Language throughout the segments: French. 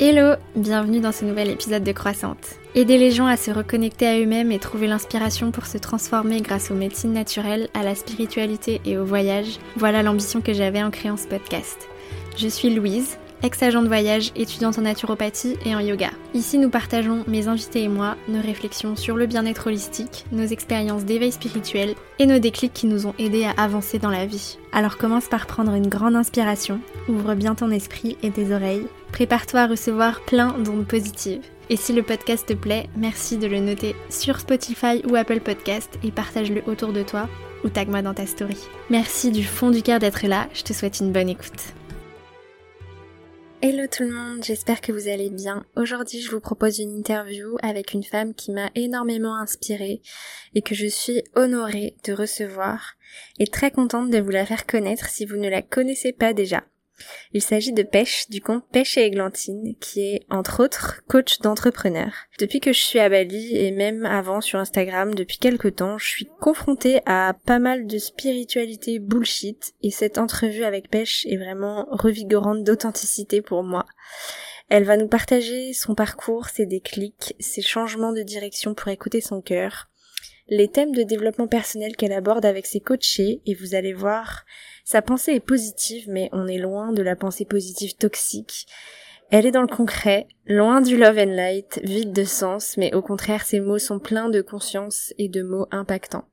Hello, bienvenue dans ce nouvel épisode de Croissante. Aider les gens à se reconnecter à eux-mêmes et trouver l'inspiration pour se transformer grâce aux médecines naturelles, à la spiritualité et au voyage, voilà l'ambition que j'avais en créant ce podcast. Je suis Louise, ex-agent de voyage, étudiante en naturopathie et en yoga. Ici, nous partageons, mes invités et moi, nos réflexions sur le bien-être holistique, nos expériences d'éveil spirituel et nos déclics qui nous ont aidés à avancer dans la vie. Alors commence par prendre une grande inspiration, ouvre bien ton esprit et tes oreilles Prépare-toi à recevoir plein d'ondes positives. Et si le podcast te plaît, merci de le noter sur Spotify ou Apple Podcast et partage-le autour de toi ou tag-moi dans ta story. Merci du fond du cœur d'être là, je te souhaite une bonne écoute. Hello tout le monde, j'espère que vous allez bien. Aujourd'hui je vous propose une interview avec une femme qui m'a énormément inspirée et que je suis honorée de recevoir et très contente de vous la faire connaître si vous ne la connaissez pas déjà. Il s'agit de Pêche, du compte Pêche et Églantine, qui est, entre autres, coach d'entrepreneurs. Depuis que je suis à Bali, et même avant sur Instagram, depuis quelques temps, je suis confrontée à pas mal de spiritualité bullshit, et cette entrevue avec Pêche est vraiment revigorante d'authenticité pour moi. Elle va nous partager son parcours, ses déclics, ses changements de direction pour écouter son cœur, les thèmes de développement personnel qu'elle aborde avec ses coachés, et vous allez voir, sa pensée est positive, mais on est loin de la pensée positive toxique. Elle est dans le concret, loin du love and light, vide de sens, mais au contraire ses mots sont pleins de conscience et de mots impactants.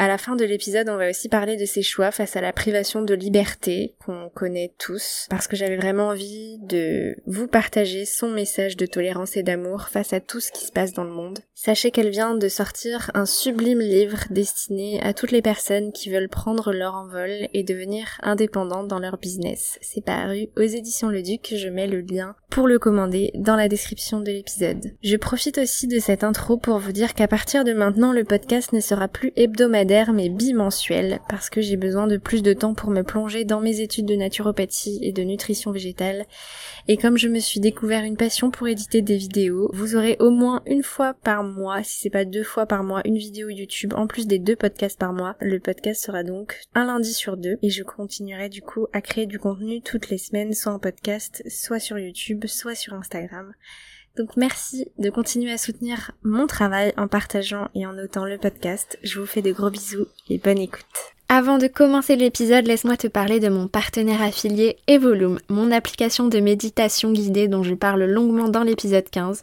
À la fin de l'épisode, on va aussi parler de ses choix face à la privation de liberté qu'on connaît tous, parce que j'avais vraiment envie de vous partager son message de tolérance et d'amour face à tout ce qui se passe dans le monde. Sachez qu'elle vient de sortir un sublime livre destiné à toutes les personnes qui veulent prendre leur envol et devenir indépendantes dans leur business. C'est paru aux éditions Le Duc, je mets le lien pour le commander dans la description de l'épisode. Je profite aussi de cette intro pour vous dire qu'à partir de maintenant, le podcast ne sera plus hebdomadaire mais bimensuel parce que j'ai besoin de plus de temps pour me plonger dans mes études de naturopathie et de nutrition végétale. Et comme je me suis découvert une passion pour éditer des vidéos, vous aurez au moins une fois par mois, si c'est pas deux fois par mois, une vidéo YouTube en plus des deux podcasts par mois. Le podcast sera donc un lundi sur deux et je continuerai du coup à créer du contenu toutes les semaines, soit en podcast, soit sur YouTube, soit sur Instagram. Donc merci de continuer à soutenir mon travail en partageant et en notant le podcast. Je vous fais de gros bisous et bonne écoute. Avant de commencer l'épisode, laisse-moi te parler de mon partenaire affilié Evolume, mon application de méditation guidée dont je parle longuement dans l'épisode 15.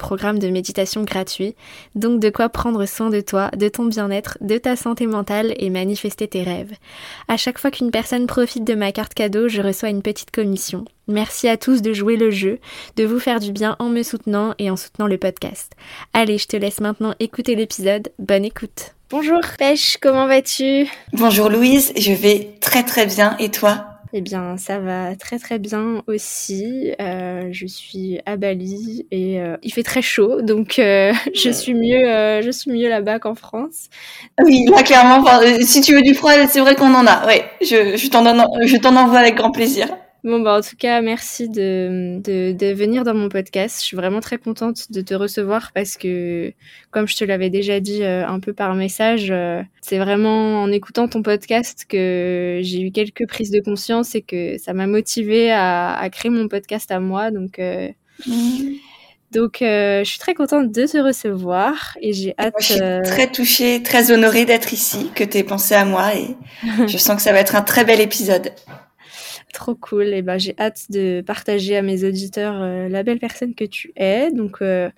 programmes de méditation gratuits, donc de quoi prendre soin de toi, de ton bien-être, de ta santé mentale et manifester tes rêves. À chaque fois qu'une personne profite de ma carte cadeau, je reçois une petite commission. Merci à tous de jouer le jeu, de vous faire du bien en me soutenant et en soutenant le podcast. Allez, je te laisse maintenant écouter l'épisode. Bonne écoute. Bonjour Pêche, comment vas-tu? Bonjour Louise, je vais très très bien et toi? Eh bien, ça va très très bien aussi. Euh, je suis à Bali et euh, il fait très chaud, donc euh, je suis mieux, je suis mieux là-bas qu'en France. Oui, là clairement. si tu veux du froid, c'est vrai qu'on en a. Ouais, je, je t'en envoie avec grand plaisir. Bon, bah, en tout cas, merci de, de, de, venir dans mon podcast. Je suis vraiment très contente de te recevoir parce que, comme je te l'avais déjà dit euh, un peu par message, euh, c'est vraiment en écoutant ton podcast que j'ai eu quelques prises de conscience et que ça m'a motivée à, à, créer mon podcast à moi. Donc, euh, mmh. donc je suis très contente de te recevoir et j'ai hâte. je suis très touchée, très honorée d'être ici, que tu aies pensé à moi et je sens que ça va être un très bel épisode. Trop cool. Et ben, j'ai hâte de partager à mes auditeurs euh, la belle personne que tu es. Donc, euh,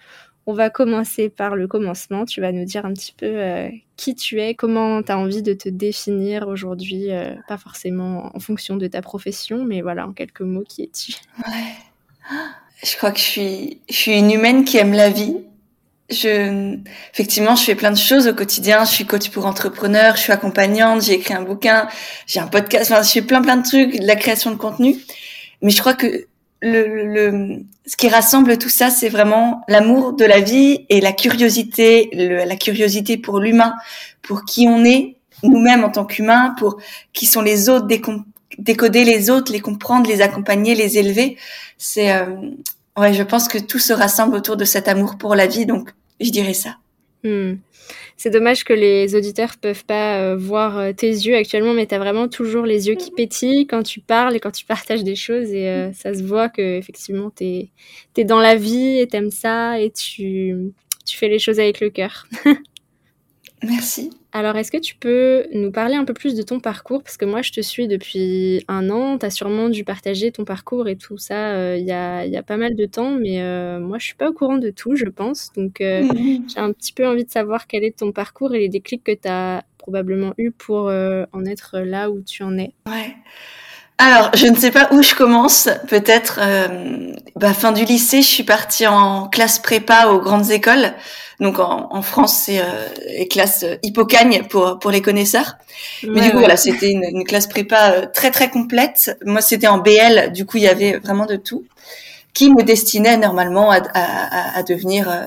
on va commencer par le commencement. Tu vas nous dire un petit peu euh, qui tu es, comment tu as envie de te définir aujourd'hui, pas forcément en fonction de ta profession, mais voilà, en quelques mots, qui es-tu? Ouais. Je crois que je suis une humaine qui aime la vie, je, effectivement, je fais plein de choses au quotidien. Je suis coach pour entrepreneurs, je suis accompagnante, j'ai écrit un bouquin, j'ai un podcast. Enfin, je fais plein plein de trucs, de la création de contenu. Mais je crois que le, le, ce qui rassemble tout ça, c'est vraiment l'amour de la vie et la curiosité, la curiosité pour l'humain, pour qui on est nous-mêmes en tant qu'humains, pour qui sont les autres, décoder les autres, les comprendre, les accompagner, les élever. C'est, euh, ouais, je pense que tout se rassemble autour de cet amour pour la vie, donc je dirais ça. Hmm. C'est dommage que les auditeurs peuvent pas euh, voir euh, tes yeux actuellement, mais tu as vraiment toujours les yeux qui pétillent quand tu parles et quand tu partages des choses. Et euh, ça se voit que effectivement, tu es, dans la vie et t'aimes ça et tu, tu fais les choses avec le cœur. Merci. Alors, est-ce que tu peux nous parler un peu plus de ton parcours? Parce que moi, je te suis depuis un an. Tu as sûrement dû partager ton parcours et tout ça euh, il y, a, y, a, pas mal de temps. Mais euh, moi, je suis pas au courant de tout, je pense. Donc, euh, mhm. j'ai un petit peu envie de savoir quel est ton parcours et les déclics que tu as probablement eu pour en être là où tu en es. Ouais. Alors, je ne sais pas où je commence. Peut-être bah, fin du lycée, je suis partie en classe prépa aux grandes écoles. Donc en, France, c'est euh, les classes euh, hippocagne pour pour les connaisseurs. Mais du coup, voilà, c'était une, classe prépa euh, très très complète. Moi, c'était en BL, du coup, il y avait vraiment de tout, qui me destinait normalement à, à, à devenir euh,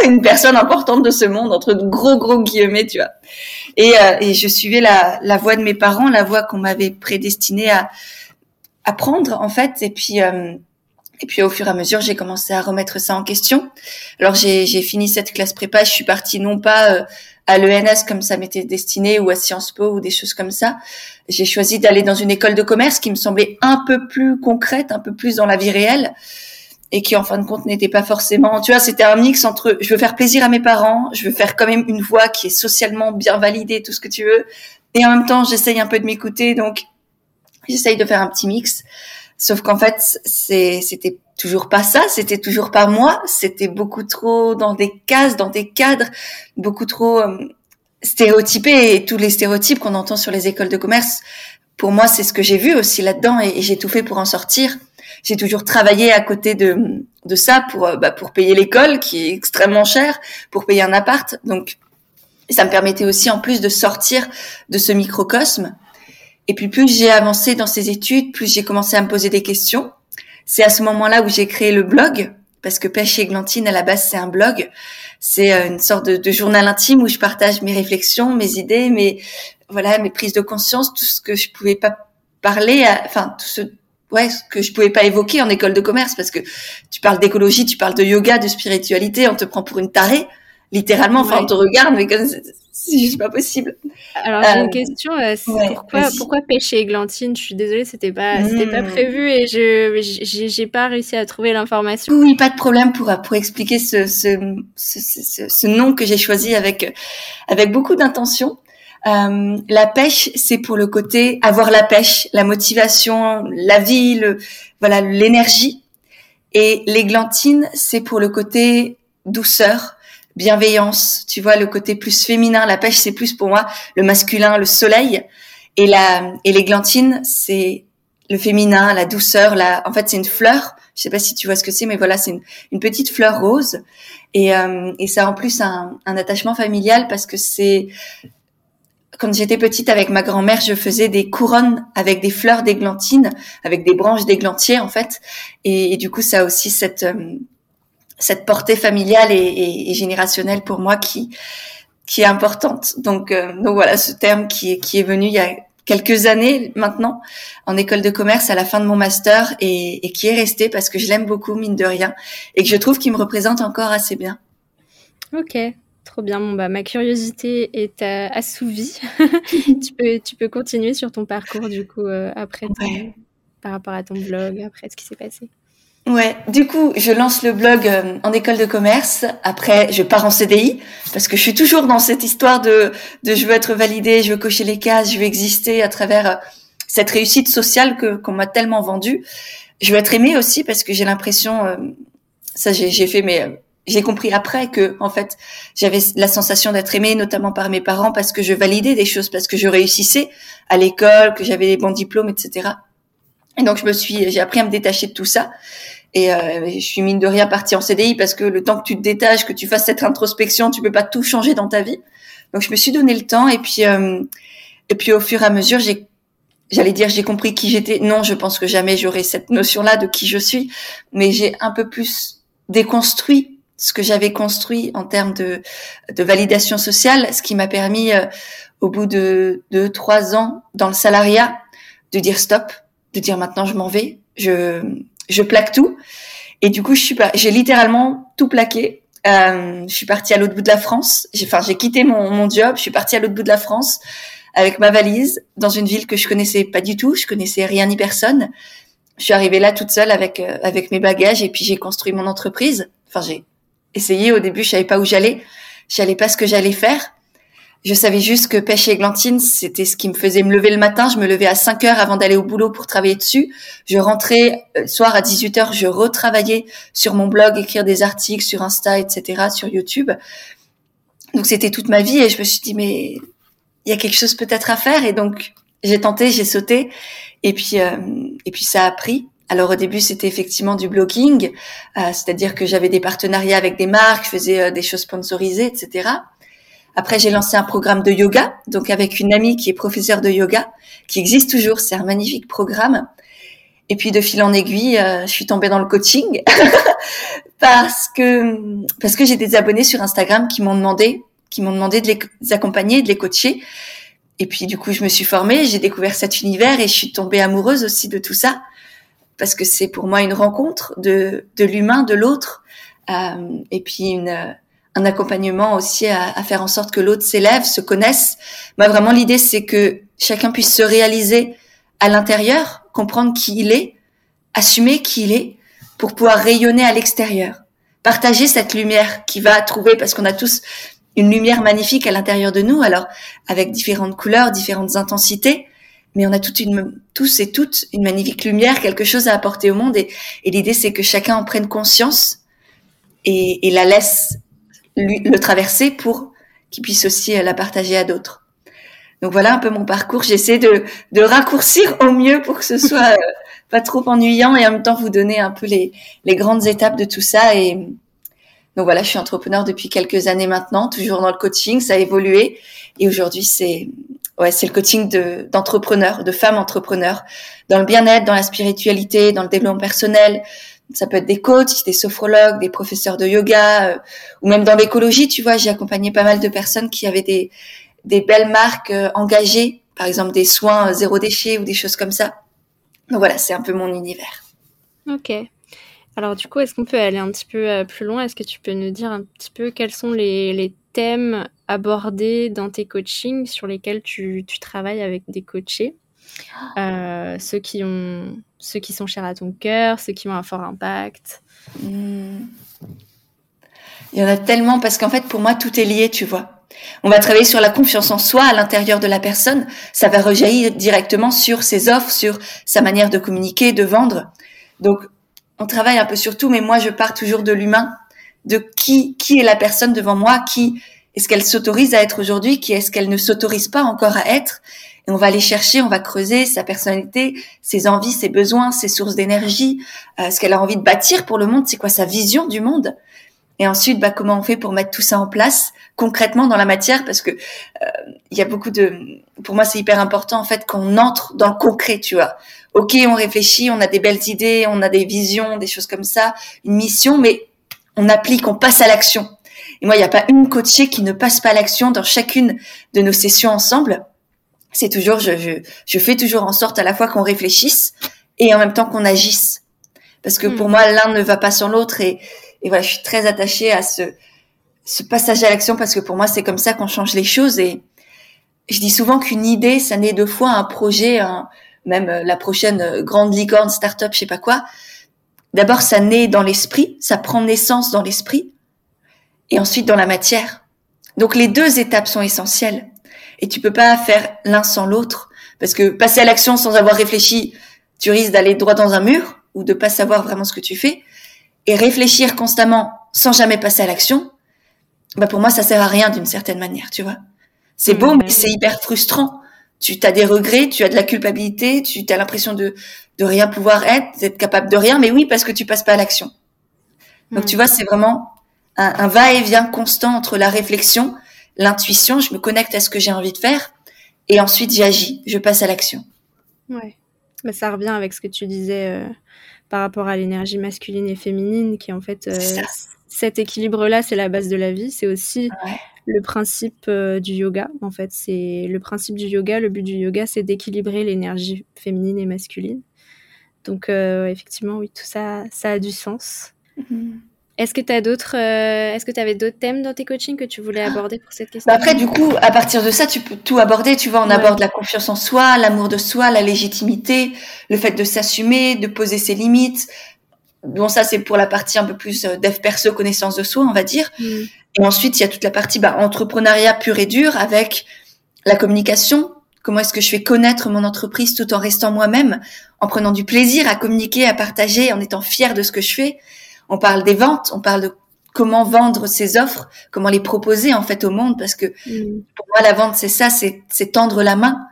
une personne importante de ce monde, entre de gros gros guillemets, tu vois. Et, et je suivais la, la voie de mes parents, la voie qu'on m'avait prédestinée à apprendre en fait. Et puis et puis au fur et à mesure, j'ai commencé à remettre ça en question. Alors j'ai fini cette classe prépa, je suis partie non pas euh, à l'ENS comme ça m'était destiné ou à Sciences Po ou des choses comme ça. J'ai choisi d'aller dans une école de commerce qui me semblait un peu plus concrète, un peu plus dans la vie réelle et qui en fin de compte n'était pas forcément, tu vois, c'était un mix entre je veux faire plaisir à mes parents, je veux faire quand même une voix qui est socialement bien validée, tout ce que tu veux, et en même temps j'essaye un peu de m'écouter, donc j'essaye de faire un petit mix. Sauf qu'en fait, c'était toujours pas ça, c'était toujours pas moi, c'était beaucoup trop dans des cases, dans des cadres, beaucoup trop euh, stéréotypé et tous les stéréotypes qu'on entend sur les écoles de commerce. Pour moi, c'est ce que j'ai vu aussi là-dedans et, j'ai tout fait pour en sortir. J'ai toujours travaillé à côté de, de ça pour, euh, bah, pour payer l'école qui est extrêmement chère, pour payer un appart. Donc, ça me permettait aussi en plus de sortir de ce microcosme et puis plus j'ai avancé dans ces études, plus j'ai commencé à me poser des questions. C'est à ce moment-là où j'ai créé le blog, parce que Pêche et Glantine, à la base, c'est un blog. C'est euh, une sorte de, journal intime où je partage mes réflexions, mes idées, mes voilà, mes prises de conscience, tout ce que je pouvais pas parler, enfin tout ce ouais, ce que je pouvais pas évoquer en école de commerce, parce que tu parles d'écologie, tu parles de yoga, de spiritualité, on te prend pour une tarée, littéralement. Enfin, on te regarde, mais comme c'est juste pas possible. Alors j'ai une euh, question, euh, pourquoi, pourquoi pêcher églantine? Je suis désolée, c'était pas, c'était pas hmm. prévu et je, j'ai pas réussi à trouver l'information. Oui, pas de problème pour pour expliquer ce ce, ce, ce, nom que j'ai choisi avec avec beaucoup d'intention. Euh, la pêche, c'est pour le côté avoir la pêche, la motivation, la vie, le, voilà l'énergie. Et l'églantine, c'est pour le côté douceur, bienveillance, tu vois, le côté plus féminin. La pêche, c'est plus pour moi le masculin, le soleil. Et la, et l'églantine, c'est le féminin, la douceur. La, en fait, c'est une fleur. Je sais pas si tu vois ce que c'est, mais voilà, c'est une, petite fleur rose. Et, euh, et ça a en plus un, un attachement familial parce que c'est quand j'étais petite avec ma grand-mère, je faisais des couronnes avec des fleurs d'églantine, avec des branches d'églantier en fait. Et, et, du coup, ça a aussi cette euh, cette portée familiale et, et, générationnelle pour moi qui qui est importante. Donc, euh, donc voilà, ce terme qui est, qui est venu il y a quelques années maintenant en école de commerce à la fin de mon master et, et qui est resté parce que je l'aime beaucoup mine de rien et que je trouve qu'il me représente encore assez bien. Ok, trop bien. Bon bah ma curiosité est euh, assouvie. tu peux tu peux continuer sur ton parcours du coup euh, après par rapport à ton blog après ce qui s'est passé. Ouais, du coup, je lance le blog euh, en école de commerce. Après, je pars en CDI parce que je suis toujours dans cette histoire de, de je veux être validée, je veux cocher les cases, je veux exister à travers euh, cette réussite sociale que qu'on m'a tellement vendue. Je veux être aimée aussi parce que j'ai l'impression, euh, ça j'ai fait, mais j'ai compris après que en fait j'avais la sensation d'être aimée, notamment par mes parents parce que je validais des choses, parce que je réussissais à l'école, que j'avais des bons diplômes, etc. Et donc je me suis, j'ai appris à me détacher de tout ça. Et euh, je suis mine de rien partie en CDI parce que le temps que tu te détaches, que tu fasses cette introspection, tu peux pas tout changer dans ta vie. Donc je me suis donné le temps et puis euh, et puis au fur et à mesure, j'ai j'allais dire j'ai compris qui j'étais. Non, je pense que jamais j'aurai cette notion-là de qui je suis, mais j'ai un peu plus déconstruit ce que j'avais construit en termes de, de validation sociale, ce qui m'a permis, euh, au bout de deux, trois ans dans le salariat, de dire stop, de dire maintenant je m'en vais, je, je plaque tout. Et du coup, je suis j'ai littéralement tout plaqué. Euh, je suis partie à l'autre bout de la France. J'ai, enfin, j'ai quitté mon, mon job. Je suis partie à l'autre bout de la France avec ma valise dans une ville que je connaissais pas du tout. Je connaissais rien ni personne. Je suis arrivée là toute seule avec euh, avec mes bagages et puis j'ai construit mon entreprise. Enfin, j'ai essayé au début. Je savais pas où j'allais. Je savais pas ce que j'allais faire. Je savais juste que pêche et églantine, c'était ce qui me faisait me lever le matin. Je me levais à 5 heures avant d'aller au boulot pour travailler dessus. Je rentrais le euh, soir à 18 heures, je retravaillais sur mon blog, écrire des articles sur Insta, etc., sur YouTube. Donc c'était toute ma vie et je me suis dit, mais il y a quelque chose peut-être à faire. Et donc j'ai tenté, j'ai sauté. Et puis, euh, et puis ça a pris. Alors au début, c'était effectivement du blogging, euh, c'est-à-dire que j'avais des partenariats avec des marques, je faisais des choses sponsorisées, etc. Après, j'ai lancé un programme de yoga, donc avec une amie qui est professeure de yoga, qui existe toujours. C'est un magnifique programme. Et puis de fil en aiguille, euh, je suis tombée dans le coaching parce que parce que j'ai des abonnés sur Instagram qui m'ont demandé qui m'ont demandé de les accompagner, de les coacher. Et puis du coup, je me suis formée, j'ai découvert cet univers et je suis tombée amoureuse aussi de tout ça parce que c'est pour moi une rencontre de de l'humain, de l'autre, euh, et puis une un accompagnement aussi à, faire en sorte que l'autre s'élève, se connaisse. Moi, vraiment, l'idée, c'est que chacun puisse se réaliser à l'intérieur, comprendre qui il est, assumer qui il est, pour pouvoir rayonner à l'extérieur. Partager cette lumière qui va trouver, parce qu'on a tous une lumière magnifique à l'intérieur de nous, alors avec différentes couleurs, différentes intensités, mais on a toute une, tous et toutes une magnifique lumière, quelque chose à apporter au monde, et, l'idée c'est que chacun en prenne conscience et la laisse le traverser pour qu'il puisse aussi euh, la partager à d'autres. Donc voilà un peu mon parcours. J'essaie de, de raccourcir au mieux pour que ce soit euh, pas trop ennuyant et en même temps vous donner un peu les, les grandes étapes de tout ça. Et donc voilà, je suis entrepreneur depuis quelques années maintenant, toujours dans le coaching, ça a évolué. Et aujourd'hui, c'est ouais, c'est le coaching de d'entrepreneurs, de femmes entrepreneurs, dans le bien-être, dans la spiritualité, dans le développement personnel, ça peut être des coachs, des sophrologues, des professeurs de yoga, euh, ou même dans l'écologie, tu vois, j'ai accompagné pas mal de personnes qui avaient des, belles marques euh, engagées, par exemple des soins euh, zéro déchet ou des choses comme ça. Donc voilà, c'est un peu mon univers. Ok. Alors du coup, est-ce qu'on peut aller un petit peu plus loin? Est-ce que tu peux nous dire un petit peu quels sont les, thèmes abordés dans tes coachings sur lesquels tu travailles avec des coachés? Euh, ceux qui ont ceux qui sont chers à ton cœur, ceux qui ont un fort impact hmm. Il y en a tellement parce qu'en fait pour moi tout est lié, tu vois. On va travailler sur la confiance en soi à l'intérieur de la personne, ça va rejaillir directement sur ses offres, sur sa manière de communiquer, de vendre. Donc on travaille un peu sur tout, mais moi je pars toujours de l'humain, de qui qui est la personne devant moi, qui est-ce qu'elle s'autorise à être aujourd'hui, qui est-ce qu'elle ne s'autorise pas encore à être, on va aller chercher, on va creuser sa personnalité, ses envies, ses besoins, ses sources d'énergie, euh, ce qu'elle a envie de bâtir pour le monde, c'est quoi sa vision du monde. Et ensuite, bah, comment on fait pour mettre tout ça en place concrètement dans la matière? Parce que euh, il y a beaucoup de, pour moi, c'est hyper important en fait qu'on entre dans le concret, tu vois. Ok, on réfléchit, on a des belles idées, on a des visions, des choses comme ça, une mission, mais on applique, on passe à l'action. Et moi, il n'y a pas une coachée qui ne passe pas à l'action dans chacune de nos sessions ensemble c'est toujours, je, je, je, fais toujours en sorte à la fois qu'on réfléchisse et en même temps qu'on agisse. Parce que pour hmm. moi, l'un ne va pas sans l'autre et, et voilà, je suis très attachée à ce, ce passage à l'action parce que pour moi, c'est comme ça qu'on change les choses et je dis souvent qu'une idée, ça naît deux fois un projet, même euh, la prochaine euh, grande licorne, start-up, je sais pas quoi. D'abord, ça naît dans l'esprit, ça prend naissance dans l'esprit et ensuite dans la matière. Donc les deux étapes sont essentielles et tu peux pas faire l'un sans l'autre parce que passer à l'action sans avoir réfléchi, tu risques d'aller droit dans un mur ou de pas savoir vraiment ce que tu fais et réfléchir constamment sans jamais passer à l'action. Bah pour moi ça sert à rien d'une certaine manière, tu vois. C'est beau mais c'est hyper frustrant. Tu as des regrets, tu as de la culpabilité, tu as l'impression de de rien pouvoir être, d'être capable de rien mais oui parce que tu passes pas à l'action. Donc tu vois, c'est vraiment un, un va-et-vient constant entre la réflexion l'intuition, je me connecte à ce que j'ai envie de faire et ensuite j'agis, je passe à l'action. Ouais. Bah, ça revient avec ce que tu disais par rapport à l'énergie masculine et féminine, qui en fait, cet équilibre-là, c'est la base de la vie. C'est aussi le principe du yoga. En fait, c'est le principe du yoga. Le but du yoga, c'est d'équilibrer l'énergie féminine et masculine. Donc, effectivement, oui, tout ça, ça a du sens. Mm-hmm. Est-ce que tu as d'autres, euh, est-ce que tu avais d'autres thèmes dans tes coachings que tu voulais aborder pour cette question? Bah Après, du coup, à partir de ça, tu peux tout aborder. Tu vois, on aborde la confiance en soi, l'amour de soi, la légitimité, le fait de s'assumer, de poser ses limites. Bon, ça, c'est pour la partie un peu plus euh, dev perso, connaissance de soi, on va dire. Mm. Et ensuite, il y a toute la partie bah, entrepreneuriat pur et dur avec la communication. Comment est-ce que je fais connaître mon entreprise tout en restant moi-même, en prenant du plaisir à communiquer, à partager, en étant fier de ce que je fais on parle des ventes, on parle de comment vendre ses offres, comment les proposer en fait au monde, parce que mm. pour moi la vente c'est ça, c'est tendre la main,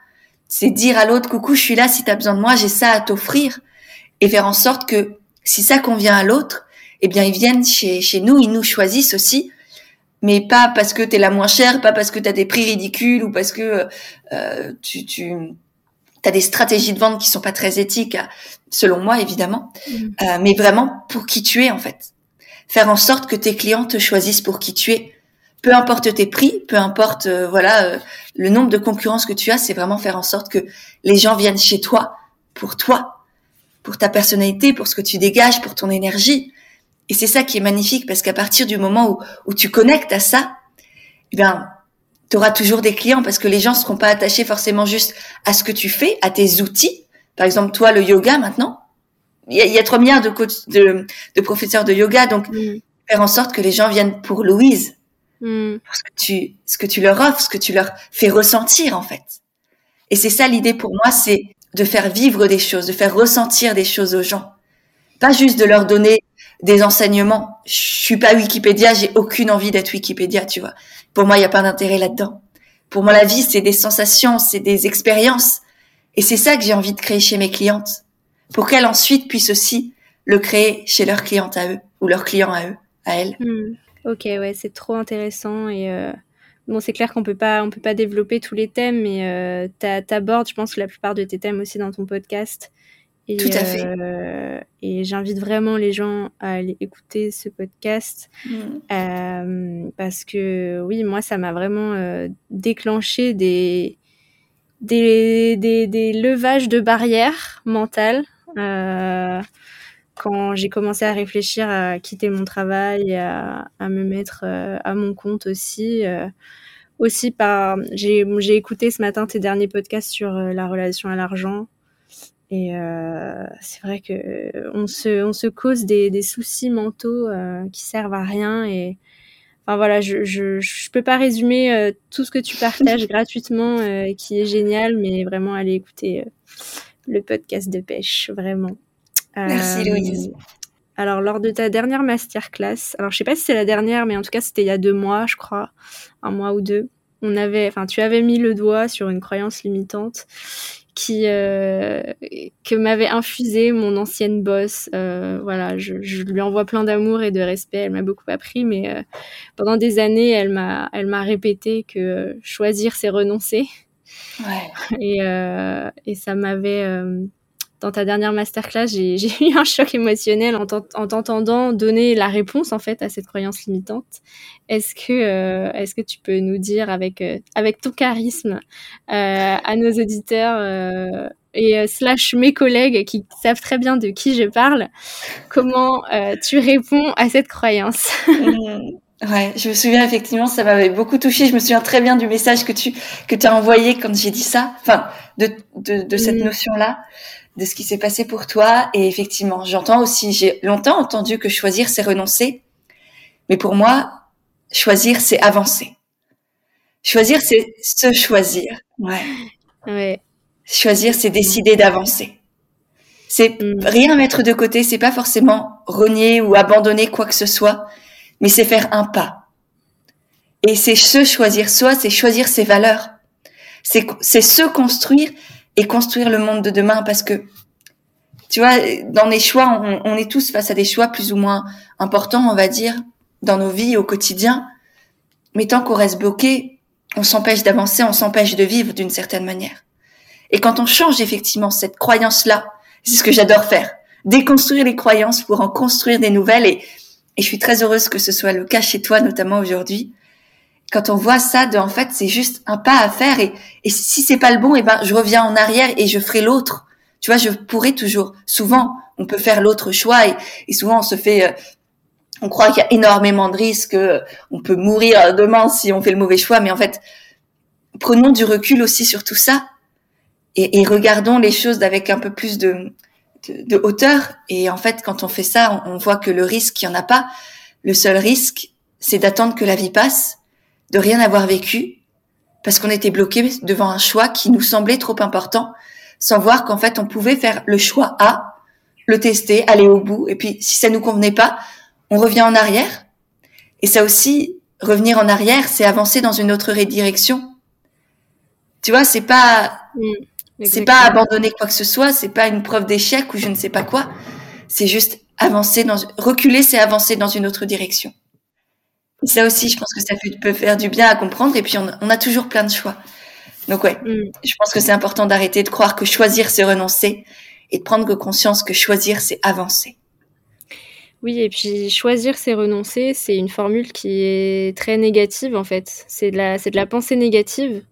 c'est dire à l'autre coucou je suis là si tu as besoin de moi, j'ai ça à t'offrir, et faire en sorte que si ça convient à l'autre, eh bien ils viennent chez, chez nous, ils nous choisissent aussi, mais pas parce que tu es la moins chère, pas parce que tu as des prix ridicules ou parce que euh, tu, tu as des stratégies de vente qui sont pas très éthiques, selon moi évidemment, mm. euh, mais vraiment pour qui tu es en fait. Faire en sorte que tes clients te choisissent pour qui tu es. Peu importe tes prix, peu importe euh, voilà euh, le nombre de concurrences que tu as, c'est vraiment faire en sorte que les gens viennent chez toi pour toi, pour ta personnalité, pour ce que tu dégages, pour ton énergie. Et c'est ça qui est magnifique parce qu'à partir du moment où, où tu connectes à ça, eh bien, tu auras toujours des clients parce que les gens seront pas attachés forcément juste à ce que tu fais, à tes outils. Par exemple, toi, le yoga maintenant, il y a, 3 milliards de, de, de, professeurs de yoga, donc mm. faire en sorte que les gens viennent pour Louise, mm. pour ce que, tu, ce que tu leur offres, ce que tu leur fais ressentir en fait. Et c'est ça l'idée pour moi, c'est de faire vivre des choses, de faire ressentir des choses aux gens, pas juste de leur donner des enseignements. Je suis pas Wikipédia, j'ai aucune envie d'être Wikipédia, tu vois. Pour moi, il n'y a pas d'intérêt là-dedans. Pour moi, la vie, c'est des sensations, c'est des expériences. Et c'est ça que j'ai envie de créer chez mes clientes. Pour qu'elles ensuite puissent aussi le créer chez leurs clientes à eux, ou leurs clients à eux, à elles. Hmm. Ok, ouais, c'est trop intéressant. Et euh, bon, c'est clair qu'on peut pas, on peut pas développer tous les thèmes, mais euh, t'abordes, je pense, la plupart de tes thèmes aussi dans ton podcast. Et, Tout à fait. Euh, et j'invite vraiment les gens à aller écouter ce podcast mm. euh, parce que oui, moi, ça m'a vraiment euh, déclenché des, des, des, des, levages de barrières mentales. Quand j'ai commencé à réfléchir à quitter mon travail, à, à me mettre à mon compte aussi, aussi par j'ai écouté ce matin tes derniers podcasts sur la relation à l'argent et euh, c'est vrai que euh, on se, on se cause des, des soucis mentaux euh, qui servent à rien. Et enfin voilà, je, je, je peux pas résumer euh, tout ce que tu partages gratuitement, euh, qui est génial, mais vraiment aller écouter le podcast de pêche, vraiment. Merci Louise. Alors lors de ta dernière masterclass, alors je sais pas si c'est la dernière, mais en tout cas c'était il y a deux mois, je crois, un mois ou deux. On avait, enfin, tu avais mis le doigt sur une croyance limitante qui euh, que m'avait infusé mon ancienne boss. Euh, voilà, je, je, lui envoie plein d'amour et de respect. Elle m'a beaucoup appris, mais euh, pendant des années, elle m'a elle m'a répété que choisir c'est renoncer. Ouais. Et et ça m'avait dans ta dernière masterclass, j'ai eu un choc émotionnel en t'entendant donner la réponse en fait à cette croyance limitante. Est-ce que, euh, est-ce que tu peux nous dire avec euh, avec ton charisme euh, à nos auditeurs et slash mes collègues qui savent très bien de qui je parle, comment tu réponds à cette croyance? Ouais, je me souviens effectivement, ça m'avait beaucoup touché. Je me souviens très bien du message que tu que as envoyé quand j'ai dit ça, enfin de de, de cette mmh. notion là de ce qui s'est passé pour toi. Et effectivement, j'entends aussi, j'ai longtemps entendu que choisir, c'est renoncer. Mais pour moi, choisir, c'est avancer. Choisir, c'est se choisir. Ouais. ouais. Choisir, c'est décider d'avancer. C'est mm. rien mettre de côté, c'est pas forcément renier ou abandonner quoi que ce soit, mais c'est faire un pas. Et c'est se choisir soi, c'est choisir ses valeurs. C'est se construire et construire le monde de demain parce que tu vois dans les choix on, on, est tous face à des choix plus ou moins importants on va dire dans nos vies au quotidien mais tant qu'on reste bloqué on s'empêche d'avancer on s'empêche de vivre d'une certaine manière Et quand on change effectivement cette croyance-là, c'est ce que j'adore faire, déconstruire les croyances pour en construire des nouvelles. Et, et je suis très heureuse que ce soit le cas chez toi, notamment aujourd'hui. Quand on voit ça, de, en fait, c'est juste un pas à faire. Et, et si c'est pas le bon, et eh ben, je reviens en arrière et je ferai l'autre. Tu vois, je pourrais toujours. Souvent, on peut faire l'autre choix et, et, souvent on se fait. Euh, on croit qu'il y a énormément de risques, euh, on peut mourir demain si on fait le mauvais choix, mais en fait, prenons du recul aussi sur tout ça et, et regardons les choses avec un peu plus de, de, hauteur. Et en fait, quand on fait ça, on, voit que le risque, il n'y en a pas. Le seul risque, c'est d'attendre que la vie passe, de rien avoir vécu, parce qu'on était bloqué devant un choix qui nous semblait trop important, sans voir qu'en fait, on pouvait faire le choix A, le tester, aller au bout, et puis si ça nous convenait pas, on revient en arrière. Et ça aussi, revenir en arrière, c'est avancer dans une autre direction. Tu vois, c'est pas, mm. C'est pas abandonner quoi que ce soit, c'est pas une preuve d'échec ou je ne sais pas quoi. C'est juste avancer dans, reculer, c'est avancer dans une autre direction. Ça aussi, je pense que ça peut faire du bien à comprendre. Et puis, on, a toujours plein de choix. Donc ouais, mm. je pense que c'est important d'arrêter de croire que choisir, c'est renoncer et de prendre conscience que choisir, c'est avancer. Oui, et puis choisir, c'est renoncer, c'est une formule qui est très négative en fait. C'est de la, de la pensée négative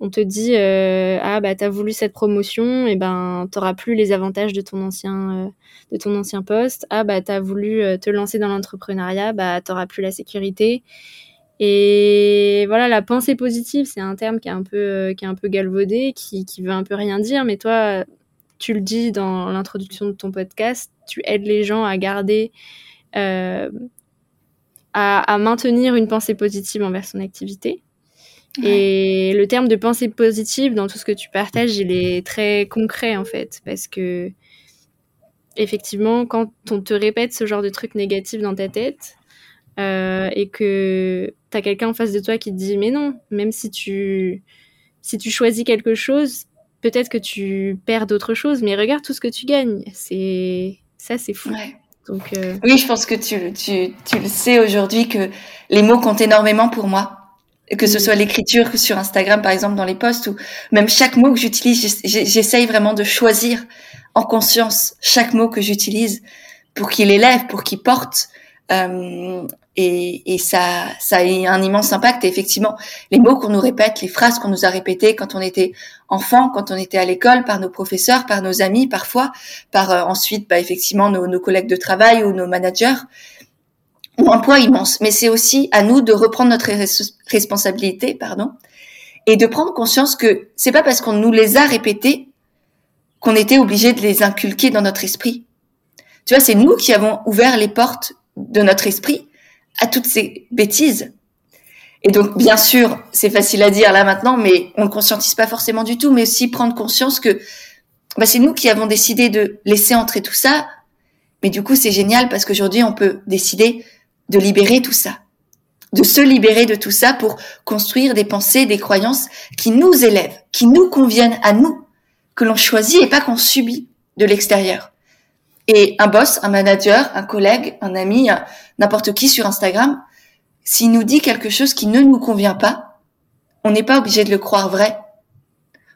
on te dit euh, ah bah t'as voulu cette promotion et ben t'auras plus les avantages de ton ancien euh, poste. Ah bah t'as voulu euh, te lancer dans l'entrepreneuriat bah t'auras plus la sécurité. Et voilà la pensée positive c'est un terme qui est un peu galvaudé qui veut un peu rien dire mais toi tu le dis dans l'introduction de ton podcast tu aides les gens à garder à maintenir une pensée positive envers son activité et le terme de pensée positive dans tout ce que tu partages, il est très concret en fait, parce que effectivement, quand on te répète ce genre de truc négatif dans ta tête euh, et que tu as quelqu'un en face de toi qui te dit mais non, même si tu si tu choisis quelque chose, peut-être que tu perds d'autres choses, mais regarde tout ce que tu gagnes. C'est ça, c'est fou. Donc, euh... Oui, je pense que tu, tu, tu le sais aujourd'hui que les mots comptent énormément pour moi que ce soit l'écriture sur Instagram par exemple dans les posts ou même chaque mot que j'utilise j'essaye vraiment de choisir en conscience chaque mot que j'utilise pour qu'il élève pour qu'il porte euh, et, et, ça ça a un immense impact. Et effectivement les mots qu'on nous répète les phrases qu'on nous a répétées quand on était enfant quand on était à l'école par nos professeurs par nos amis parfois par euh, ensuite bah, effectivement nos, nos collègues de travail ou nos managers ont un poids immense. Mais c'est aussi à nous de reprendre notre responsabilité, pardon, et de prendre conscience que c'est pas parce qu'on nous les a répétés qu'on était obligé de les inculquer dans notre esprit. Tu vois, c'est nous qui avons ouvert les portes de notre esprit à toutes ces bêtises. Et donc, bien sûr, c'est facile à dire là maintenant, mais on ne conscientise pas forcément du tout, mais aussi prendre conscience que bah, c'est nous qui avons décidé de laisser entrer tout ça. Mais du coup, c'est génial parce qu'aujourd'hui, on peut décider de libérer tout ça, de se libérer de tout ça pour construire des pensées, des croyances qui nous élèvent, qui nous conviennent à nous, que l'on choisit et pas qu'on subit de l'extérieur. Et un boss, un manager, un collègue, un ami, n'importe qui sur Instagram, s'il nous dit quelque chose qui ne nous convient pas, on n'est pas obligé de le croire vrai.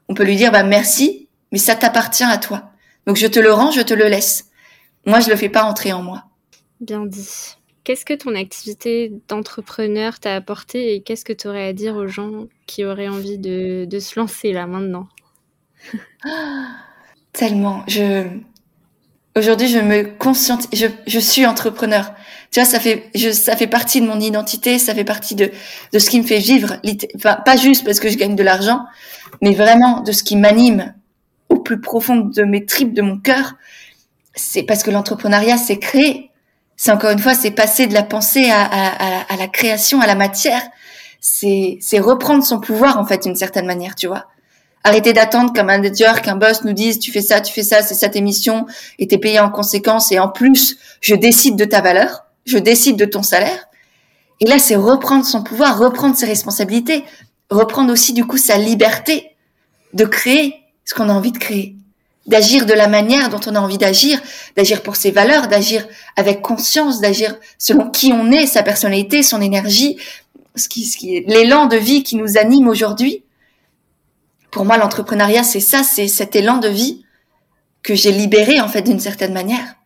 On peut lui dire bah merci, mais ça t'appartient à toi. Donc je te le rends, je te le laisse. Moi, je le fais pas entrer en moi. Bien dit. Qu'est-ce que ton activité d'entrepreneur t'a apporté et qu'est-ce que tu aurais à dire aux gens qui auraient envie de, se lancer là maintenant? Tellement. Je aujourd'hui je me conscientise. Je, je suis entrepreneur. Tu vois, ça fait je, ça fait partie de mon identité, ça fait partie de de ce qui me fait vivre. Pas juste parce que je gagne de l'argent, mais vraiment de ce qui m'anime au plus profond de mes tripes, de mon cœur. C'est parce que l'entrepreneuriat c'est créer c'est encore une fois, c'est passer de la pensée à, à, à, la création, à la matière. C'est, c'est reprendre son pouvoir en fait d'une certaine manière, tu vois. Arrêter d'attendre qu'un manager, qu'un boss nous dise tu fais ça, tu fais ça, c'est ça tes missions et t'es payé en conséquence et en plus je décide de ta valeur, je décide de ton salaire. Et là, c'est reprendre son pouvoir, reprendre ses responsabilités, reprendre aussi du coup sa liberté de créer ce qu'on a envie de créer d'agir de la manière dont on a envie d'agir, d'agir pour ses valeurs, d'agir avec conscience, d'agir selon qui on est, sa personnalité, son énergie, ce qui, ce qui est l'élan de vie qui nous anime aujourd'hui. pour moi, l'entrepreneuriat, c'est ça, c'est cet élan de vie que j'ai libéré en fait d'une certaine manière.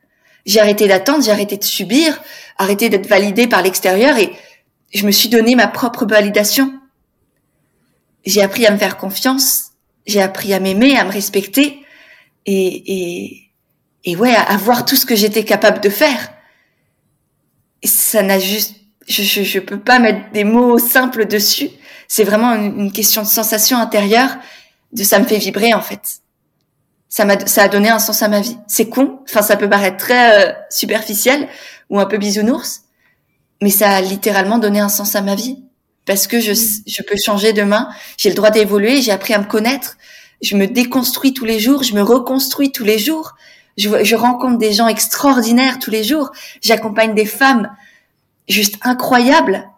J'ai arrêté d'attendre, j'ai arrêté de subir, arrêté d'être validé par l'extérieur et je me suis donné ma propre validation. J'ai appris à me faire confiance, j'ai appris à m'aimer, à me respecter et, et, et ouais, à, voir tout ce que j'étais capable de faire. Et ça n'a juste, je, je, je, peux pas mettre des mots simples dessus. C'est vraiment une, une, question de sensation intérieure, de ça me fait vibrer en fait. Ça m'a, ça a donné un sens à ma vie. C'est con, enfin ça peut paraître très euh, superficiel ou un peu bisounours, mais ça a littéralement donné un sens à ma vie parce que je, mm. je peux changer demain. J'ai le droit d'évoluer. J'ai appris à me connaître. Je me déconstruis tous les jours. Je me reconstruis tous les jours. Je, rencontre des gens extraordinaires tous les jours. J'accompagne des femmes juste incroyables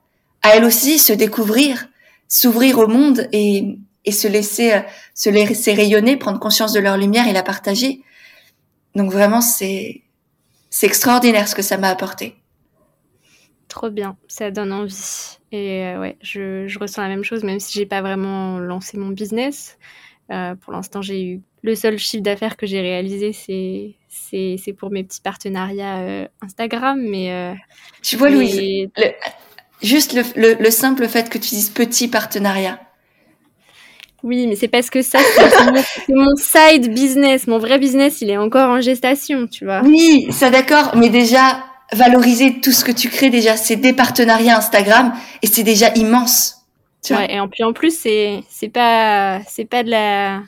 à elles aussi se découvrir, s'ouvrir au monde et, se laisser se laisser rayonner, prendre conscience de leur lumière et la partager. Donc vraiment c'est c'est extraordinaire ce que ça m'a apporté. Trop bien, ça donne envie. Et euh, ouais, je, je, ressens la même chose, même si j'ai pas vraiment lancé mon business. Euh, pour l'instant, j'ai eu le seul chiffre d'affaires que j'ai réalisé, c'est c'est pour mes petits partenariats euh, Instagram, mais euh, tu vois, Louise, juste le, le, le, simple fait que tu dises petit partenariat. Oui, mais c'est parce que ça, c'est mon, mon, side business. Mon vrai business, il est encore en gestation, tu vois. Oui, ça d'accord, mais déjà, valoriser tout ce que tu crées déjà, c'est des partenariats Instagram et c'est déjà immense. Tu ouais, et en, puis en plus c'est c'est pas c'est pas de la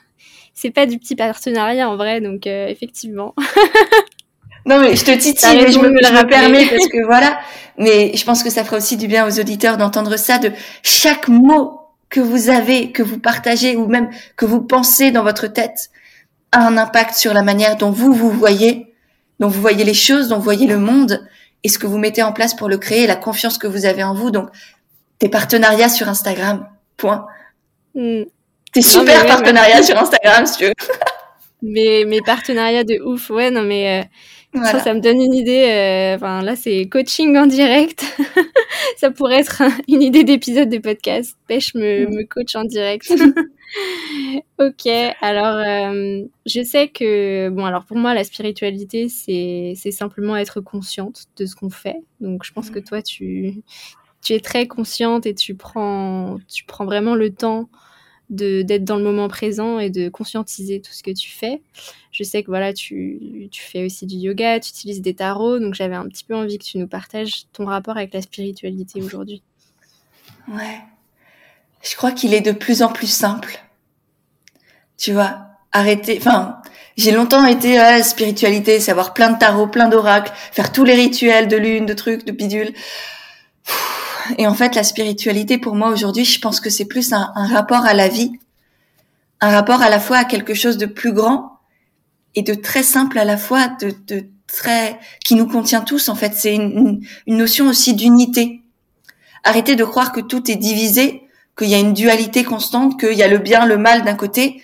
c'est pas du petit partenariat en vrai donc euh, effectivement. non mais je te titille, je me, je me permets parce que voilà, mais je pense que ça fera aussi du bien aux auditeurs d'entendre ça de chaque mot que vous avez, que vous partagez ou même que vous pensez dans votre tête a un impact sur la manière dont vous vous voyez dont vous voyez les choses, dont vous voyez le monde et ce que vous mettez en place pour le créer, la confiance que vous avez en vous. Donc, tes partenariats sur Instagram, point. Mm. Tes super partenariats sur Instagram, si tu veux. mes, mes partenariats de ouf, ouais, non mais euh, ça, ça me donne une idée. Euh, enfin, là, c'est coaching en direct. ça pourrait être une idée d'épisode de podcast. Pêche me, mm. me coach en direct. ok, alors euh, je sais que bon, alors pour moi la spiritualité c'est c'est simplement être consciente de ce qu'on fait. Donc je pense que toi tu tu es très consciente et tu prends tu prends vraiment le temps d'être dans le moment présent et de conscientiser tout ce que tu fais. Je sais que voilà, tu, tu fais aussi du yoga, tu utilises des tarots, donc j'avais un petit peu envie que tu nous partages ton rapport avec la spiritualité aujourd'hui. Ouais. Je crois qu'il est de plus en plus simple. Tu vois, arrêter. Enfin, j'ai longtemps été à la spiritualité, savoir plein de tarots, plein d'oracles, faire tous les rituels de lune, de trucs, de bidules. Et en fait, la spiritualité, pour moi aujourd'hui, je pense que c'est plus un, rapport à la vie, un rapport à la fois à quelque chose de plus grand et de très simple à la fois, de, de très qui nous contient tous. En fait, c'est une, une notion aussi d'unité. Arrêter de croire que tout est divisé qu'il y a une dualité constante, qu'il y a le bien, le mal d'un côté,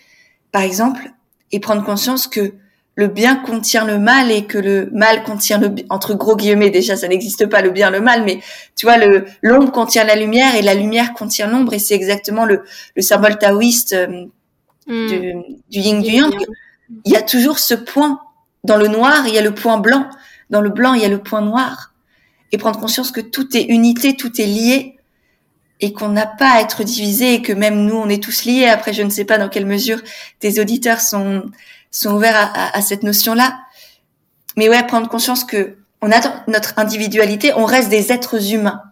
par exemple, et prendre conscience que le bien contient le mal et que le mal contient le entre gros guillemets déjà ça n'existe pas le bien le mal mais tu vois le l'ombre contient la lumière et la lumière contient l'ombre et c'est exactement le le symbole taoïste euh, hmm. du, du yin du yang il y a toujours ce point dans le noir il y a le point blanc dans le blanc il y a le point noir et prendre conscience que tout est unité tout est lié et qu'on n'a pas à être divisé et que même nous, on est tous liés. Après, je ne sais pas dans quelle mesure tes auditeurs sont, sont ouverts à, à, cette notion-là. Mais ouais, prendre conscience que on a notre individualité, on reste des êtres humains.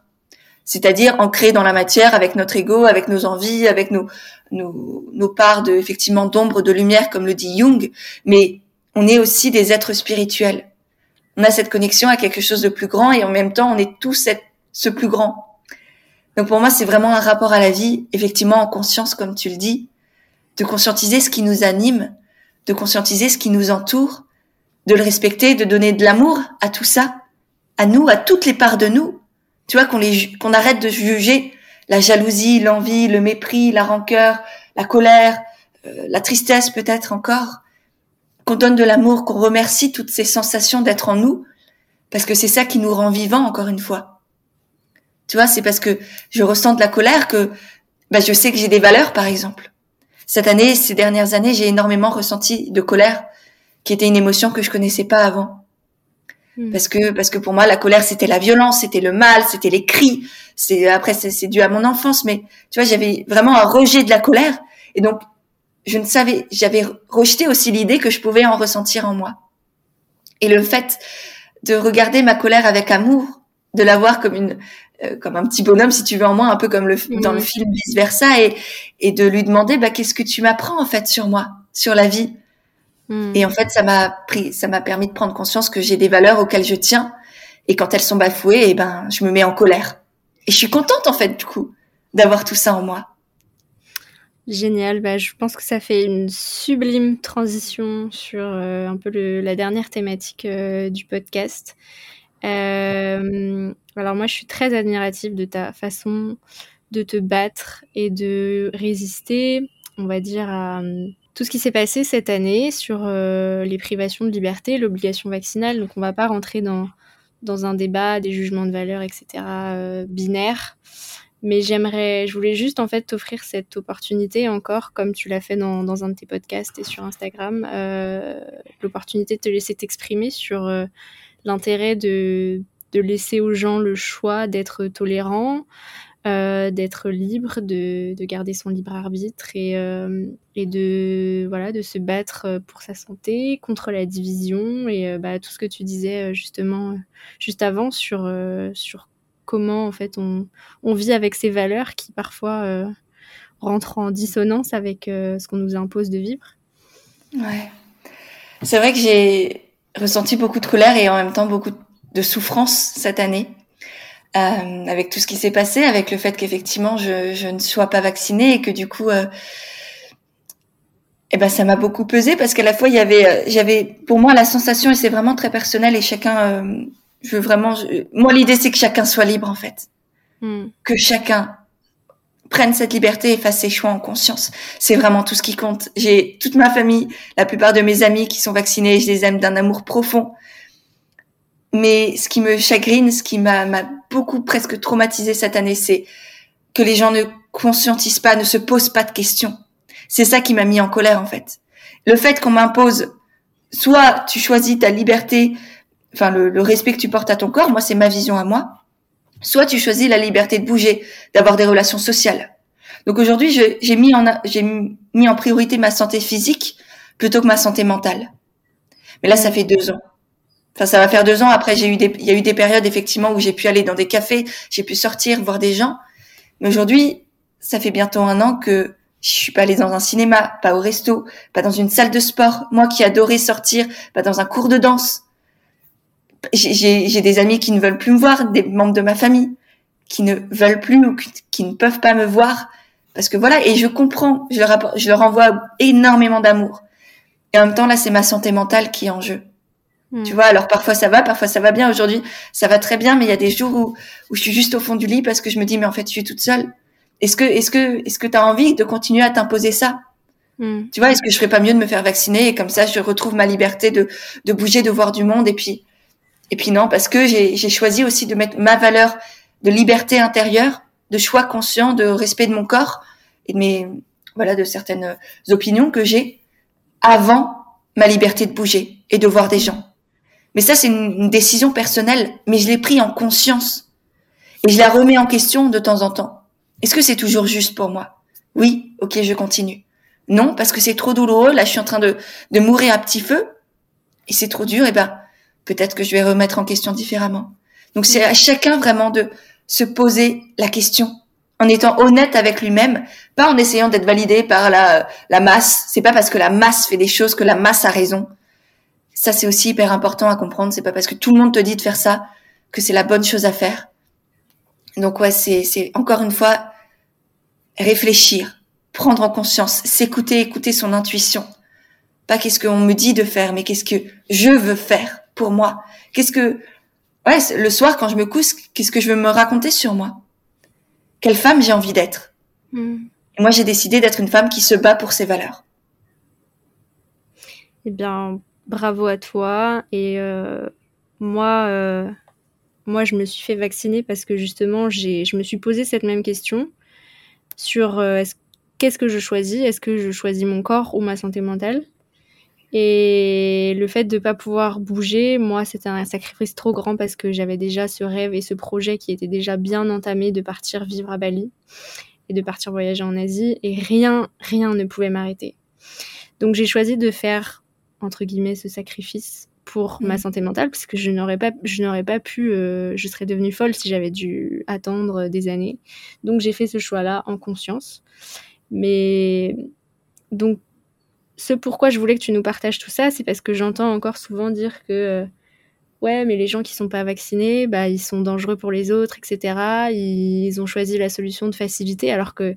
C'est-à-dire ancrés dans la matière avec notre ego, avec nos envies, avec nos, nos, nos parts de, effectivement, d'ombre, de lumière, comme le dit Jung. Mais on est aussi des êtres spirituels. On a cette connexion à quelque chose de plus grand et en même temps, on est tous ce plus grand. Donc pour moi, c'est vraiment un rapport à la vie, effectivement en conscience, comme tu le dis, de conscientiser ce qui nous anime, de conscientiser ce qui nous entoure, de le respecter, de donner de l'amour à tout ça, à nous, à toutes les parts de nous. Tu vois qu'on arrête de juger la jalousie, l'envie, le mépris, la rancœur, la colère, euh, la tristesse peut-être encore, qu'on donne de l'amour, qu'on remercie toutes ces sensations d'être en nous, parce que c'est ça qui nous rend vivants encore une fois. Tu vois, c'est parce que je ressens de la colère que bah, je sais que j'ai des valeurs, par exemple. Cette année, ces dernières années, j'ai énormément ressenti de colère, qui était une émotion que je connaissais pas avant. Hmm. Parce que parce que pour moi, la colère, c'était la violence, c'était le mal, c'était les cris. C'est après, c'est dû à mon enfance, mais tu vois, j'avais vraiment un rejet de la colère, et donc je ne savais, j'avais rejeté aussi l'idée que je pouvais en ressentir en moi. Et le fait de regarder ma colère avec amour, de la voir comme une euh, comme un petit bonhomme si tu veux en moi un peu comme le dans le film vice versa et et de lui demander bah qu'est-ce que tu m'apprends en fait sur moi sur la vie? Hmm. et en fait ça m'a pris ça m'a permis de prendre conscience que j'ai des valeurs auxquelles je tiens et quand elles sont bafouées et eh ben je me mets en colère. Et je suis contente en fait du coup d'avoir tout ça en moi. Génial, bah, je pense que ça fait une sublime transition sur euh, un peu le, la dernière thématique euh, du podcast. Euh, alors moi, je suis très admirative de ta façon de te battre et de résister, on va dire, à tout ce qui s'est passé cette année sur les privations de liberté, l'obligation vaccinale. Donc on va pas rentrer dans, dans un débat, des jugements de valeur, etc., binaire. Mais j'aimerais, je voulais juste en fait t'offrir cette opportunité encore, comme tu l'as fait dans, un de tes podcasts et sur Instagram, euh, l'opportunité de te laisser t'exprimer sur euh, l'intérêt de, de laisser aux gens le choix d'être tolérant, euh, d'être libre, de, de, garder son libre arbitre et, euh, et de voilà de se battre pour sa santé, contre la division et bah, tout ce que tu disais justement juste avant sur sur comment en fait on, vit avec ces valeurs qui parfois euh, rentrent en dissonance avec euh, ce qu'on nous impose de vivre. Ouais. C'est vrai que j'ai ressenti beaucoup de colère et en même temps beaucoup de souffrance cette année. Euh, avec tout ce qui s'est passé, avec le fait qu'effectivement je, ne sois pas vaccinée et que du coup, eh ben ça m'a beaucoup pesé parce qu'à la fois il y avait, j'avais pour moi la sensation et c'est vraiment très personnel et chacun je veux vraiment. Moi, l'idée, c'est que chacun soit libre, en fait. Hmm. Que chacun prenne cette liberté et fasse ses choix en conscience. C'est vraiment tout ce qui compte. J'ai toute ma famille, la plupart de mes amis qui sont vaccinés, je les aime d'un amour profond. Mais ce qui me chagrine, ce qui m'a beaucoup presque traumatisé cette année, c'est que les gens ne conscientisent pas, ne se posent pas de questions. C'est ça qui m'a mis en colère, en fait. Le fait qu'on m'impose, soit tu choisis ta liberté enfin le, respect que tu portes à ton corps, moi c'est ma vision à moi. Soit tu choisis la liberté de bouger, d'avoir des relations sociales. Donc aujourd'hui, j'ai mis en j'ai mis en priorité ma santé physique plutôt que ma santé mentale. Mais là, ça fait deux ans. Enfin, ça va faire deux ans. Après, j'ai eu des, il y a eu des périodes effectivement où j'ai pu aller dans des cafés, j'ai pu sortir, voir des gens. Mais aujourd'hui, ça fait bientôt un an que je suis pas allée dans un cinéma, pas au resto, pas dans une salle de sport. Moi qui adorais sortir, pas dans un cours de danse, j'ai des amis qui ne veulent plus me voir, des membres de ma famille qui ne veulent plus ou qui ne peuvent pas me voir parce que voilà et je comprends, je leur, je leur envoie énormément d'amour et en même temps là c'est ma santé mentale qui est en jeu. Hmm. Tu vois, alors parfois ça va, parfois ça va bien. Aujourd'hui, ça va très bien, mais il y a des jours où, où je suis juste au fond du lit parce que je me dis mais en fait je suis toute seule. Est-ce que est-ce que est-ce que tu as envie de continuer à t'imposer ça? Hmm. Tu vois, est-ce que je ferais pas mieux de me faire vacciner et comme ça je retrouve ma liberté de de bouger, de voir du monde et puis et puis non, parce que j'ai choisi aussi de mettre ma valeur de liberté intérieure, de choix conscient, de respect de mon corps et de mes voilà de certaines opinions que j'ai avant ma liberté de bouger et de voir des gens. Mais ça c'est une, décision personnelle, mais je l'ai pris en conscience et je la remets en question de temps en temps. Est-ce que c'est toujours juste pour moi? Oui, ok, je continue. Non, parce que c'est trop douloureux. Là, je suis en train de, de mourir à petit feu et c'est trop dur. Et ben, peut-être que je vais remettre en question différemment. Donc c'est à chacun vraiment de se poser la question en étant honnête avec lui-même, pas en essayant d'être validé par la, la masse. C'est pas parce que la masse fait des choses que la masse a raison. Ça c'est aussi hyper important à comprendre. C'est pas parce que tout le monde te dit de faire ça que c'est la bonne chose à faire. Donc ouais, c'est c'est encore une fois réfléchir, prendre en conscience, s'écouter, écouter son intuition. Pas qu'est-ce qu'on me dit de faire, mais qu'est-ce que je veux faire pour moi Qu'est-ce que ouais, le soir quand je me couche, qu'est-ce que je veux me raconter sur moi? Quelle femme j'ai envie d'être? Hmm. Et moi, j'ai décidé d'être une femme qui se bat pour ses valeurs. Eh bien, bravo à toi. Et euh, moi, euh, moi, je me suis fait vacciner parce que justement, je me suis posé cette même question sur euh, qu'est-ce que je choisis? Est-ce que je choisis mon corps ou ma santé mentale? Et le fait de ne pas pouvoir bouger, moi, c'était un sacrifice trop grand parce que j'avais déjà ce rêve et ce projet qui était déjà bien entamé de partir vivre à Bali et de partir voyager en Asie et rien, rien ne pouvait m'arrêter. Donc j'ai choisi de faire entre guillemets ce sacrifice pour ma mm. santé mentale parce que je n'aurais pas je n'aurais pas pu euh, je serais devenue folle si j'avais dû attendre des années. Donc j'ai fait ce choix là en conscience. Mais donc ce pourquoi je voulais que tu nous partages tout ça c'est parce que j'entends encore souvent dire que euh, ouais mais les gens qui sont pas vaccinés bah ils sont dangereux pour les autres etc ils, ont choisi la solution de facilité alors que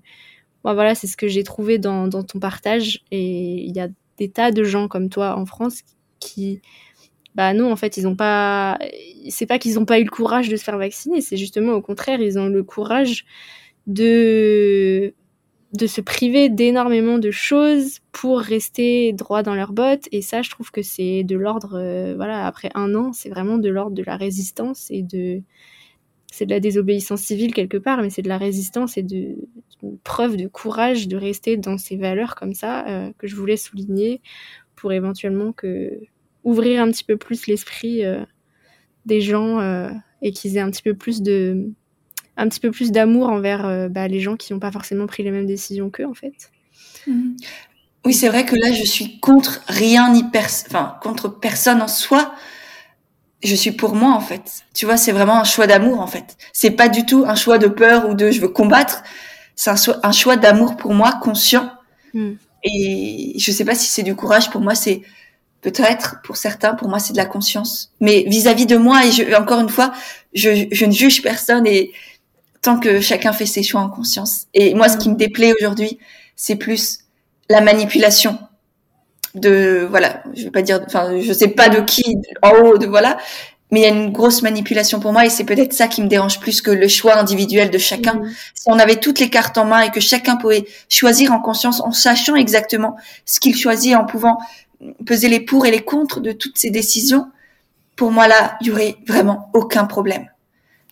moi voilà c'est ce que j'ai trouvé dans, dans ton partage. Et il y a des tas de gens comme toi en France qui bah non en fait ils ont pas c'est pas qu'ils ont pas eu le courage de se faire vacciner c'est justement au contraire ils ont le courage de de se priver d'énormément de choses pour rester droit dans leurs bottes. Et ça je trouve que c'est de l'ordre euh, voilà après un an c'est vraiment de l'ordre de la résistance et de c'est de la désobéissance civile quelque part mais c'est de la résistance et de preuve de courage de rester dans ces valeurs comme ça euh, que je voulais souligner pour éventuellement que ouvrir un petit peu plus l'esprit euh, des gens euh, et qu'ils aient un petit peu plus de un petit peu plus d'amour envers bah, les gens qui n'ont pas forcément pris les mêmes décisions qu'eux en fait. Mhm. Oui, c'est vrai que là je suis contre rien ni enfin contre personne en soi. Je suis pour moi en fait. Tu vois, c'est vraiment un choix d'amour en fait. C'est pas du tout un choix de peur ou de je veux combattre. C'est un, choix d'amour pour moi conscient. Hmm. Et je sais pas si c'est du courage. Pour moi, c'est Peut-être pour certains, pour moi, c'est de la conscience. Mais vis-à-vis de moi, et je, encore une fois, je, je, ne juge personne et tant que chacun fait ses choix en conscience. Et moi, ce qui me déplaît aujourd'hui, c'est plus la manipulation de voilà, je vais pas dire, enfin, je sais pas de qui en haut, de voilà, mais il y a une grosse manipulation pour moi et c'est peut-être ça qui me dérange plus que le choix individuel de chacun. Mmh. Si on avait toutes les cartes en main et que chacun pouvait choisir en conscience, en sachant exactement ce qu'il choisit, en pouvant peser les pour et les contre de toutes ces décisions, pour moi là, il y aurait vraiment aucun problème.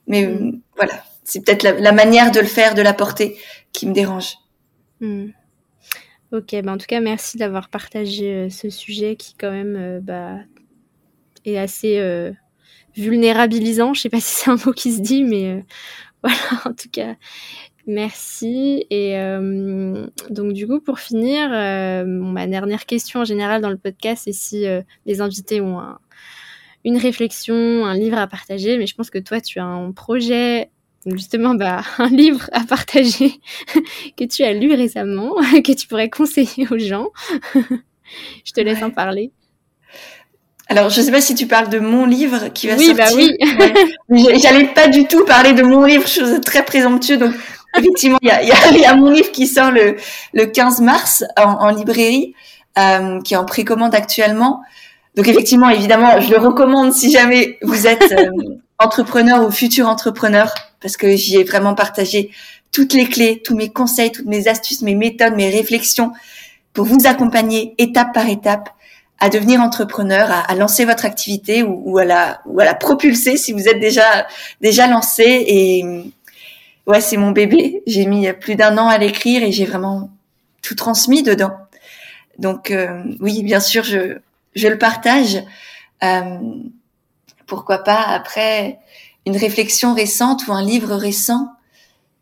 Mais mm. euh, voilà, c'est peut-être la, manière de le faire, de l'apporter, qui me dérange. Mm. Ok, bah en tout cas, merci d'avoir partagé euh, ce sujet qui quand même euh, bah, est assez vulnérabilisant. Je sais pas si c'est un mot qui se dit, mais voilà, en tout cas, Merci. Et euh, donc du coup, pour finir, euh, ma dernière question en général dans le podcast, c'est si euh, les invités ont une réflexion, un livre à partager. Mais je pense que toi, tu as un projet, justement, bah, un livre à partager que tu as lu récemment, que tu pourrais conseiller aux gens. je te laisse en parler. Alors, je sais pas si tu parles de mon livre qui va oui, Bah oui, J'allais pas du tout parler de mon livre, suis très présomptueux, donc effectivement, il y a, y a, mon livre qui sort le, le 15 mars en, librairie, euh, qui est en précommande actuellement. Donc effectivement, évidemment, je le recommande si jamais vous êtes euh, entrepreneur ou futur entrepreneur, parce que j'y ai vraiment partagé toutes les clés, tous mes conseils, toutes mes astuces, mes méthodes, mes réflexions pour vous accompagner étape par étape à devenir entrepreneur, à, à lancer votre activité ou, ou, à la, ou à la propulser si vous êtes déjà déjà lancé et ouais, c'est mon bébé. J'ai mis plus d'un an à l'écrire et j'ai vraiment tout transmis dedans. Donc euh, oui, bien sûr, je, je le partage. Euh, pourquoi pas après une réflexion récente ou un livre récent.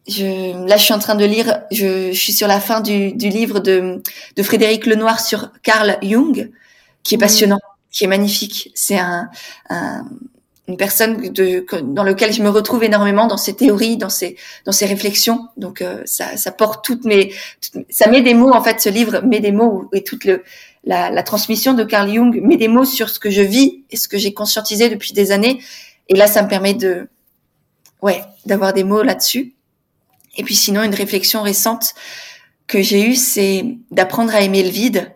Je, là, je suis en train de lire. Je, je suis sur la fin du, du livre de, de Frédéric Lenoir sur Carl Jung, qui est mmh. passionnant, qui est magnifique. C'est un, un, une personne de, dans lequel je me retrouve énormément dans ses théories, dans ses dans ses réflexions. Donc euh, ça, ça porte toutes mes, ça met des mots en fait. Ce livre met des mots et toute le la, la transmission de Carl Jung met des mots sur ce que je vis et ce que j'ai conscientisé depuis des années. Et là, ça me permet de ouais d'avoir des mots là-dessus. Et puis sinon, une réflexion récente que j'ai eue, c'est d'apprendre à aimer le vide,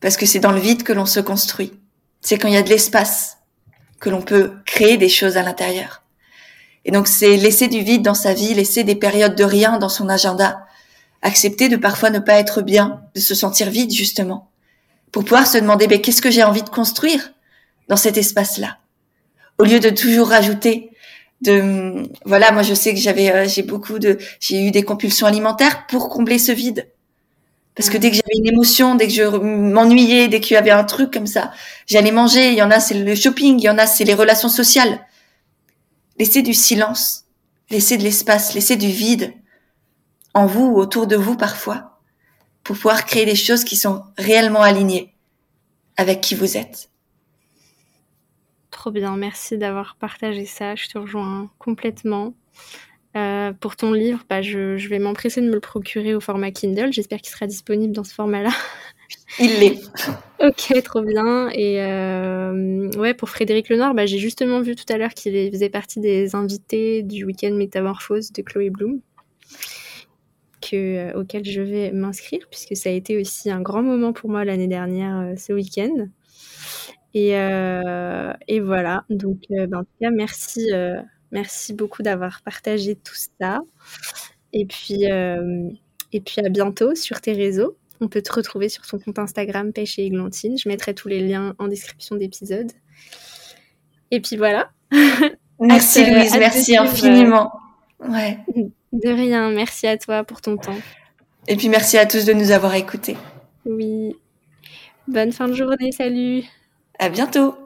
parce que c'est dans le vide que l'on se construit. C'est quand il y a de l'espace que l'on peut créer des choses à l'intérieur. Et donc c'est laisser du vide dans sa vie, laisser des périodes de rien dans son agenda, accepter de parfois ne pas être bien, de se sentir vide justement, pour pouvoir se demander ben, qu'est-ce que j'ai envie de construire dans cet espace-là, au lieu de toujours rajouter de voilà moi je sais que j'avais euh, j'ai beaucoup de j'ai eu des compulsions alimentaires pour combler ce vide parce que dès que j'avais une émotion dès que je m'ennuyais dès qu'il y avait un truc comme ça j'allais manger. Il y en a c'est le shopping. Il y en a c'est les relations sociales. Laissez du silence. Laissez de l'espace. Laissez du vide en vous ou autour de vous parfois pour pouvoir créer des choses qui sont réellement alignées avec qui vous êtes. Trop bien, merci d'avoir partagé ça. Je te rejoins complètement. Euh, pour ton livre, bah, je, vais m'empresser de me le procurer au format Kindle. J'espère qu'il sera disponible dans ce format-là. Il l'est. ok, trop bien. Et euh, ouais, pour Frédéric Lenoir, bah, j'ai justement vu tout à l'heure qu'il faisait partie des invités du week-end Métamorphose de Chloé Bloom, que, euh, auquel je vais m'inscrire, puisque ça a été aussi un grand moment pour moi l'année dernière, ce week-end. Et, et voilà. Donc, ben, en tout cas, merci, merci beaucoup d'avoir partagé tout ça. Et puis, et puis à bientôt sur tes réseaux. On peut te retrouver sur ton compte Instagram Pêche et Églantine. Je mettrai tous les liens en description d'épisode. Et puis voilà. Merci Louise, merci infiniment. Ouais. De rien, merci à toi pour ton temps. Et puis merci à tous de nous avoir écoutés. Oui. Bonne fin de journée, salut. À bientôt